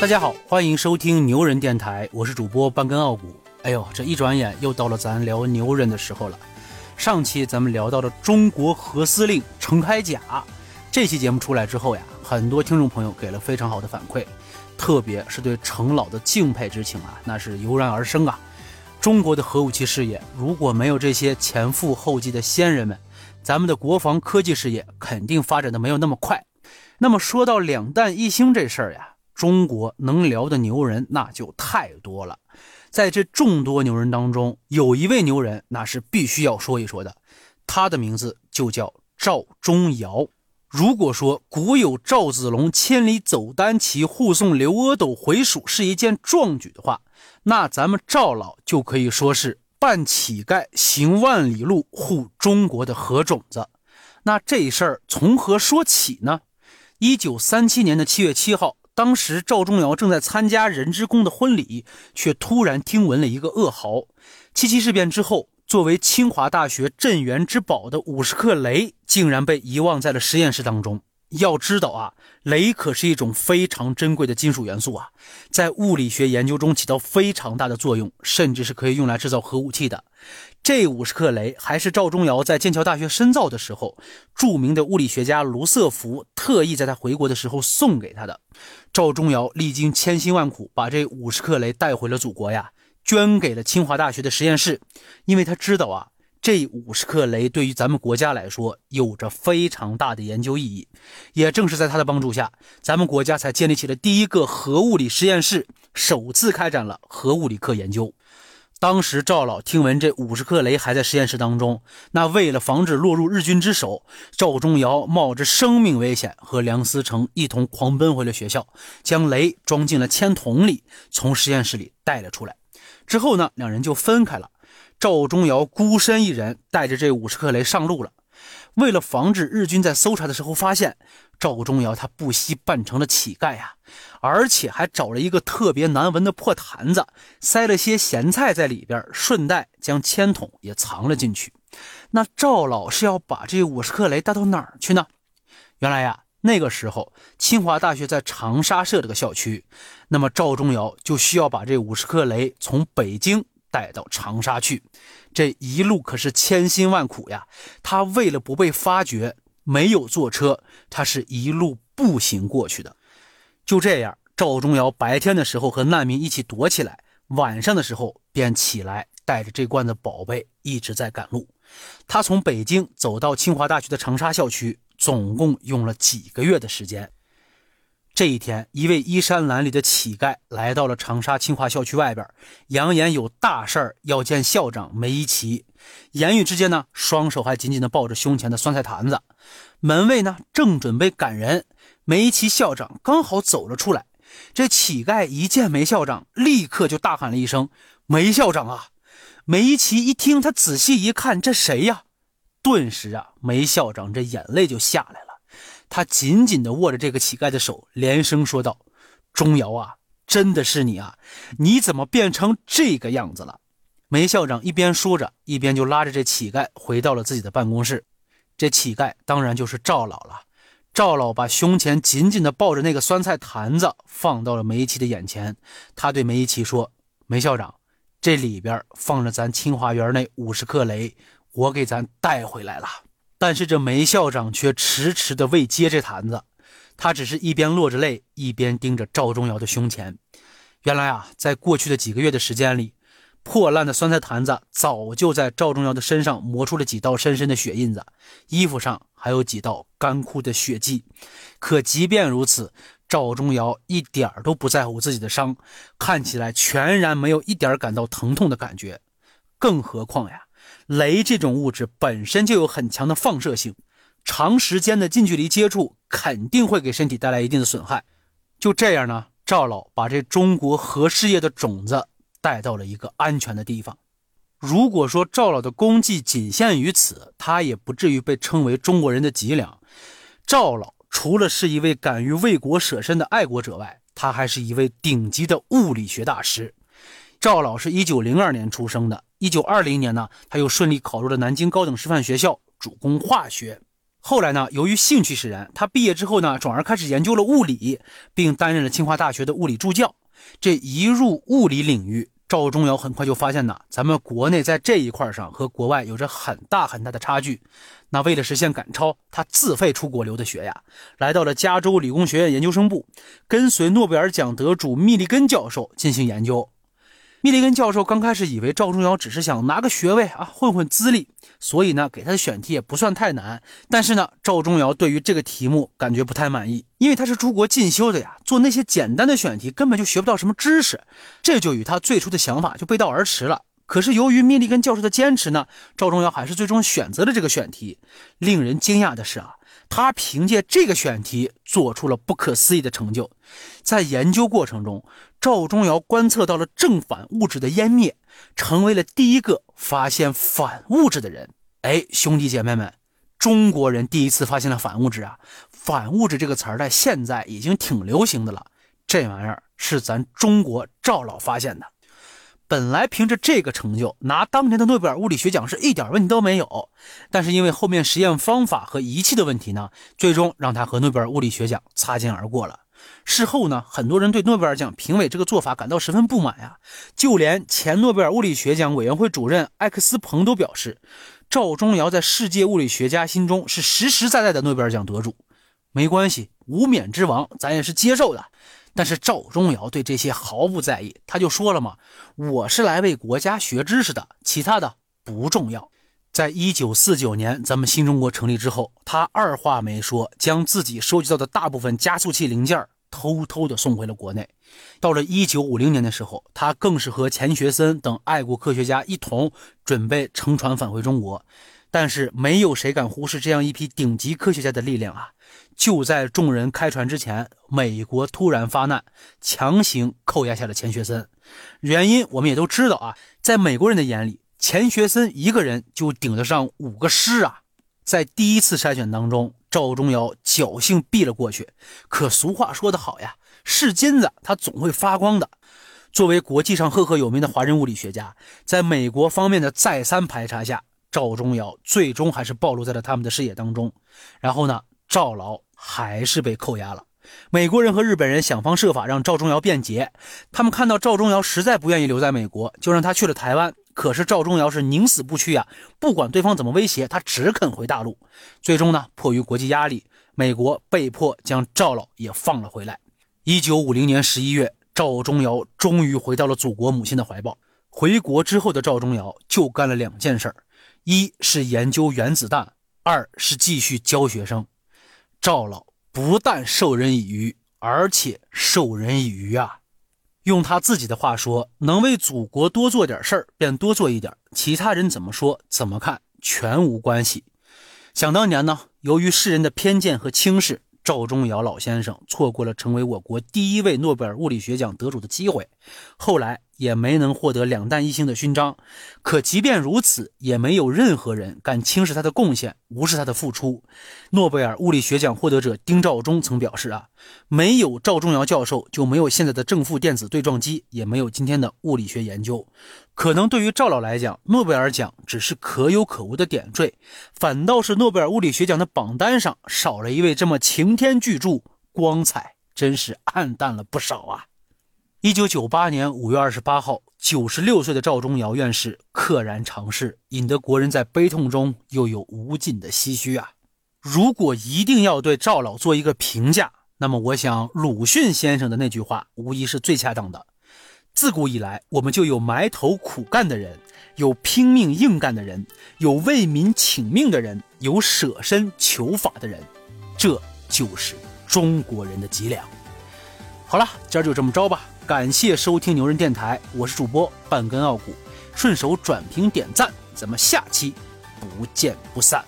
大家好，欢迎收听牛人电台，我是主播半根傲骨。哎呦，这一转眼又到了咱聊牛人的时候了。上期咱们聊到了中国核司令程开甲，这期节目出来之后呀，很多听众朋友给了非常好的反馈，特别是对程老的敬佩之情啊，那是油然而生啊。中国的核武器事业如果没有这些前赴后继的先人们，咱们的国防科技事业肯定发展的没有那么快。那么说到两弹一星这事儿呀。中国能聊的牛人那就太多了，在这众多牛人当中，有一位牛人那是必须要说一说的，他的名字就叫赵忠尧。如果说古有赵子龙千里走单骑护送刘阿斗回蜀是一件壮举的话，那咱们赵老就可以说是扮乞丐行万里路护中国的核种子。那这事儿从何说起呢？一九三七年的七月七号。当时赵忠尧正在参加任之恭的婚礼，却突然听闻了一个噩耗：七七事变之后，作为清华大学镇园之宝的五十克雷，竟然被遗忘在了实验室当中。要知道啊，镭可是一种非常珍贵的金属元素啊，在物理学研究中起到非常大的作用，甚至是可以用来制造核武器的。这五十克镭还是赵忠尧在剑桥大学深造的时候，著名的物理学家卢瑟福特意在他回国的时候送给他的。赵忠尧历经千辛万苦，把这五十克雷带回了祖国呀，捐给了清华大学的实验室，因为他知道啊。这五十克雷对于咱们国家来说有着非常大的研究意义，也正是在他的帮助下，咱们国家才建立起了第一个核物理实验室，首次开展了核物理课研究。当时赵老听闻这五十克雷还在实验室当中，那为了防止落入日军之手，赵忠尧冒着生命危险和梁思成一同狂奔回了学校，将雷装进了铅桶里，从实验室里带了出来。之后呢，两人就分开了。赵忠尧孤身一人带着这五十克雷上路了。为了防止日军在搜查的时候发现，赵忠尧他不惜扮成了乞丐呀，而且还找了一个特别难闻的破坛子，塞了些咸菜在里边，顺带将铅筒也藏了进去。那赵老是要把这五十克雷带到哪儿去呢？原来呀，那个时候清华大学在长沙设这个校区，那么赵忠尧就需要把这五十克雷从北京。带到长沙去，这一路可是千辛万苦呀。他为了不被发觉，没有坐车，他是一路步行过去的。就这样，赵忠尧白天的时候和难民一起躲起来，晚上的时候便起来，带着这罐子宝贝一直在赶路。他从北京走到清华大学的长沙校区，总共用了几个月的时间。这一天，一位衣衫褴褛的乞丐来到了长沙清华校区外边，扬言有大事儿要见校长梅贻琦。言语之间呢，双手还紧紧地抱着胸前的酸菜坛子。门卫呢，正准备赶人，梅贻琦校长刚好走了出来。这乞丐一见梅校长，立刻就大喊了一声：“梅校长啊！”梅贻琦一听，他仔细一看，这谁呀？顿时啊，梅校长这眼泪就下来了。他紧紧地握着这个乞丐的手，连声说道：“钟瑶啊，真的是你啊！你怎么变成这个样子了？”梅校长一边说着，一边就拉着这乞丐回到了自己的办公室。这乞丐当然就是赵老了。赵老把胸前紧紧地抱着那个酸菜坛子放到了梅贻的眼前，他对梅贻说：“梅校长，这里边放着咱清华园那五十克雷，我给咱带回来了。”但是这梅校长却迟迟的未接这坛子，他只是一边落着泪，一边盯着赵忠尧的胸前。原来啊，在过去的几个月的时间里，破烂的酸菜坛子早就在赵忠尧的身上磨出了几道深深的血印子，衣服上还有几道干枯的血迹。可即便如此，赵忠尧一点都不在乎自己的伤，看起来全然没有一点感到疼痛的感觉。更何况呀。镭这种物质本身就有很强的放射性，长时间的近距离接触肯定会给身体带来一定的损害。就这样呢，赵老把这中国核事业的种子带到了一个安全的地方。如果说赵老的功绩仅限于此，他也不至于被称为中国人的脊梁。赵老除了是一位敢于为国舍身的爱国者外，他还是一位顶级的物理学大师。赵老是一九零二年出生的。一九二零年呢，他又顺利考入了南京高等师范学校，主攻化学。后来呢，由于兴趣使然，他毕业之后呢，转而开始研究了物理，并担任了清华大学的物理助教。这一入物理领域，赵忠尧很快就发现呢，咱们国内在这一块上和国外有着很大很大的差距。那为了实现赶超，他自费出国留的学呀，来到了加州理工学院研究生部，跟随诺贝尔奖得主密立根教授进行研究。密立根教授刚开始以为赵忠尧只是想拿个学位啊，混混资历，所以呢，给他的选题也不算太难。但是呢，赵忠尧对于这个题目感觉不太满意，因为他是出国进修的呀，做那些简单的选题根本就学不到什么知识，这就与他最初的想法就背道而驰了。可是由于密立根教授的坚持呢，赵忠尧还是最终选择了这个选题。令人惊讶的是啊。他凭借这个选题做出了不可思议的成就，在研究过程中，赵忠尧观测到了正反物质的湮灭，成为了第一个发现反物质的人。哎，兄弟姐妹们，中国人第一次发现了反物质啊！反物质这个词儿在现在已经挺流行的了，这玩意儿是咱中国赵老发现的。本来凭着这个成就拿当年的诺贝尔物理学奖是一点问题都没有，但是因为后面实验方法和仪器的问题呢，最终让他和诺贝尔物理学奖擦肩而过了。事后呢，很多人对诺贝尔奖评委这个做法感到十分不满呀，就连前诺贝尔物理学奖委员会主任艾克斯彭都表示，赵忠尧在世界物理学家心中是实实在在的诺贝尔奖得主。没关系，无冕之王，咱也是接受的。但是赵忠尧对这些毫不在意，他就说了嘛：“我是来为国家学知识的，其他的不重要。”在一九四九年，咱们新中国成立之后，他二话没说，将自己收集到的大部分加速器零件偷偷的送回了国内。到了一九五零年的时候，他更是和钱学森等爱国科学家一同准备乘船返回中国。但是没有谁敢忽视这样一批顶级科学家的力量啊！就在众人开船之前，美国突然发难，强行扣押下了钱学森。原因我们也都知道啊，在美国人的眼里，钱学森一个人就顶得上五个师啊！在第一次筛选当中，赵忠尧侥幸避了过去。可俗话说得好呀，是金子它总会发光的。作为国际上赫赫有名的华人物理学家，在美国方面的再三排查下。赵忠尧最终还是暴露在了他们的视野当中，然后呢，赵老还是被扣押了。美国人和日本人想方设法让赵忠尧辩解，他们看到赵忠尧实在不愿意留在美国，就让他去了台湾。可是赵忠尧是宁死不屈呀，不管对方怎么威胁，他只肯回大陆。最终呢，迫于国际压力，美国被迫将赵老也放了回来。一九五零年十一月，赵忠尧终于回到了祖国母亲的怀抱。回国之后的赵忠尧就干了两件事儿。一是研究原子弹，二是继续教学生。赵老不但授人以渔，而且授人以渔啊！用他自己的话说，能为祖国多做点事儿，便多做一点，其他人怎么说怎么看全无关系。想当年呢，由于世人的偏见和轻视，赵忠尧老先生错过了成为我国第一位诺贝尔物理学奖得主的机会。后来。也没能获得两弹一星的勋章，可即便如此，也没有任何人敢轻视他的贡献，无视他的付出。诺贝尔物理学奖获得者丁肇中曾表示：“啊，没有赵忠尧教授，就没有现在的正负电子对撞机，也没有今天的物理学研究。可能对于赵老来讲，诺贝尔奖只是可有可无的点缀，反倒是诺贝尔物理学奖的榜单上少了一位这么擎天巨著，光彩真是暗淡了不少啊。”一九九八年五月二十八号，九十六岁的赵忠尧院士溘然长逝，引得国人在悲痛中又有无尽的唏嘘啊！如果一定要对赵老做一个评价，那么我想鲁迅先生的那句话无疑是最恰当的：自古以来，我们就有埋头苦干的人，有拼命硬干的人，有为民请命的人，有舍身求法的人，这就是中国人的脊梁。好了，今儿就这么着吧。感谢收听牛人电台，我是主播半根傲骨，顺手转评点赞，咱们下期不见不散。